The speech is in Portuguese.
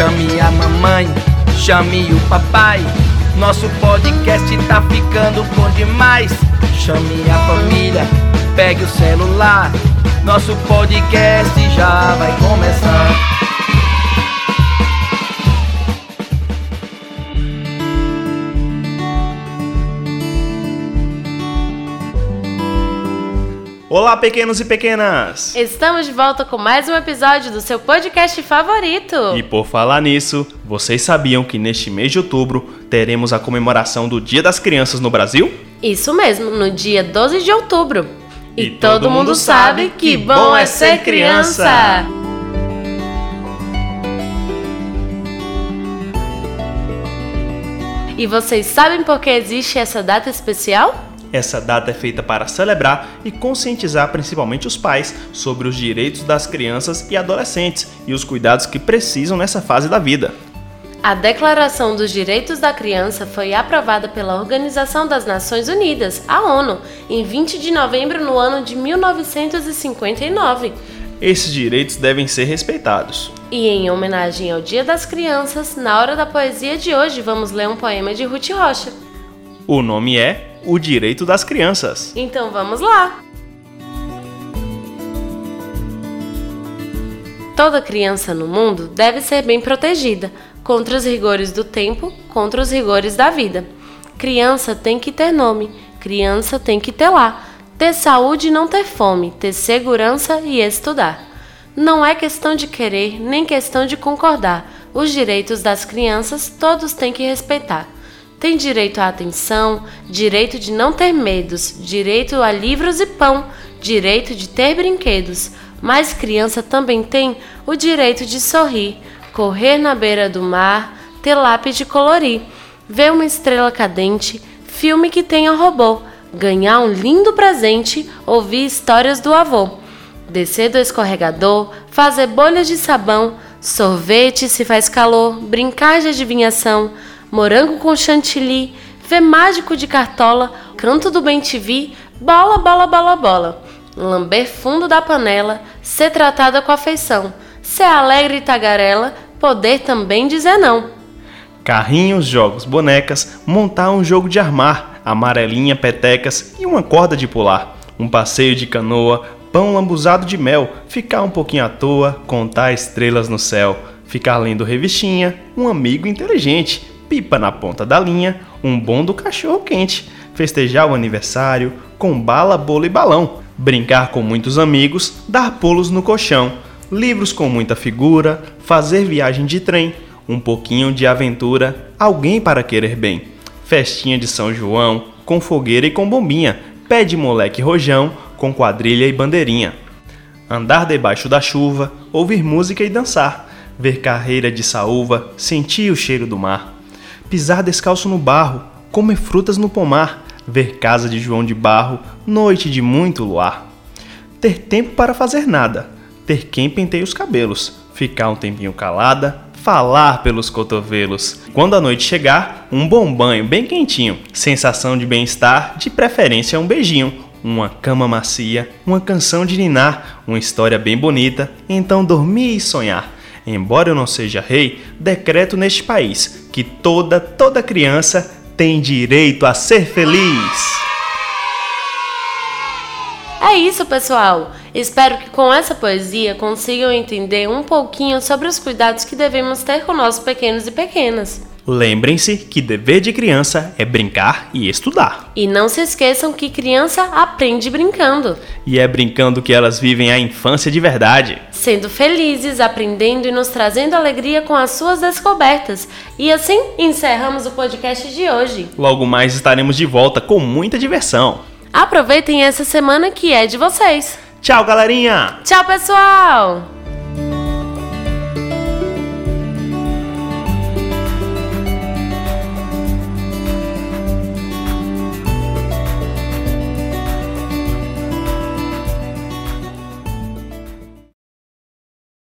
Chame a mamãe, chame o papai. Nosso podcast tá ficando bom demais. Chame a família, pegue o celular. Nosso podcast já vai começar. Olá, pequenos e pequenas! Estamos de volta com mais um episódio do seu podcast favorito. E por falar nisso, vocês sabiam que neste mês de outubro teremos a comemoração do Dia das Crianças no Brasil? Isso mesmo, no dia 12 de outubro. E, e todo, todo mundo sabe que bom é ser criança. E vocês sabem por que existe essa data especial? Essa data é feita para celebrar e conscientizar principalmente os pais sobre os direitos das crianças e adolescentes e os cuidados que precisam nessa fase da vida. A Declaração dos Direitos da Criança foi aprovada pela Organização das Nações Unidas, a ONU, em 20 de novembro no ano de 1959. Esses direitos devem ser respeitados. E em homenagem ao Dia das Crianças, na hora da poesia de hoje vamos ler um poema de Ruth Rocha. O nome é o direito das crianças. Então vamos lá! Toda criança no mundo deve ser bem protegida contra os rigores do tempo, contra os rigores da vida. Criança tem que ter nome, criança tem que ter lá, ter saúde e não ter fome, ter segurança e estudar. Não é questão de querer, nem questão de concordar. Os direitos das crianças todos têm que respeitar. Tem direito à atenção, direito de não ter medos, direito a livros e pão, direito de ter brinquedos. Mas criança também tem o direito de sorrir, correr na beira do mar, ter lápis de colorir, ver uma estrela cadente, filme que tenha robô, ganhar um lindo presente, ouvir histórias do avô, descer do escorregador, fazer bolhas de sabão, sorvete se faz calor, brincar de adivinhação morango com chantilly, fé mágico de cartola, canto do bem TV, bola, bola, bola, bola. Lamber fundo da panela, ser tratada com afeição, ser alegre e tagarela, poder também dizer não. Carrinhos, jogos, bonecas, montar um jogo de armar, amarelinha, petecas e uma corda de pular. Um passeio de canoa, pão lambuzado de mel, ficar um pouquinho à toa, contar estrelas no céu, ficar lendo revistinha, um amigo inteligente, pipa na ponta da linha, um bom do cachorro quente, festejar o aniversário com bala, bolo e balão, brincar com muitos amigos, dar pulos no colchão, livros com muita figura, fazer viagem de trem, um pouquinho de aventura, alguém para querer bem, festinha de São João, com fogueira e com bombinha, pé de moleque rojão, com quadrilha e bandeirinha. Andar debaixo da chuva, ouvir música e dançar, ver carreira de saúva, sentir o cheiro do mar pisar descalço no barro, comer frutas no pomar, ver casa de João de Barro, noite de muito luar. Ter tempo para fazer nada, ter quem penteie os cabelos, ficar um tempinho calada, falar pelos cotovelos. Quando a noite chegar, um bom banho bem quentinho, sensação de bem-estar, de preferência um beijinho, uma cama macia, uma canção de ninar, uma história bem bonita, então dormir e sonhar. Embora eu não seja rei, decreto neste país que toda, toda criança tem direito a ser feliz. É isso, pessoal! Espero que com essa poesia consigam entender um pouquinho sobre os cuidados que devemos ter com nossos pequenos e pequenas. Lembrem-se que dever de criança é brincar e estudar. E não se esqueçam que criança aprende brincando. E é brincando que elas vivem a infância de verdade. Sendo felizes, aprendendo e nos trazendo alegria com as suas descobertas. E assim encerramos o podcast de hoje. Logo mais estaremos de volta com muita diversão. Aproveitem essa semana que é de vocês. Tchau, galerinha! Tchau, pessoal!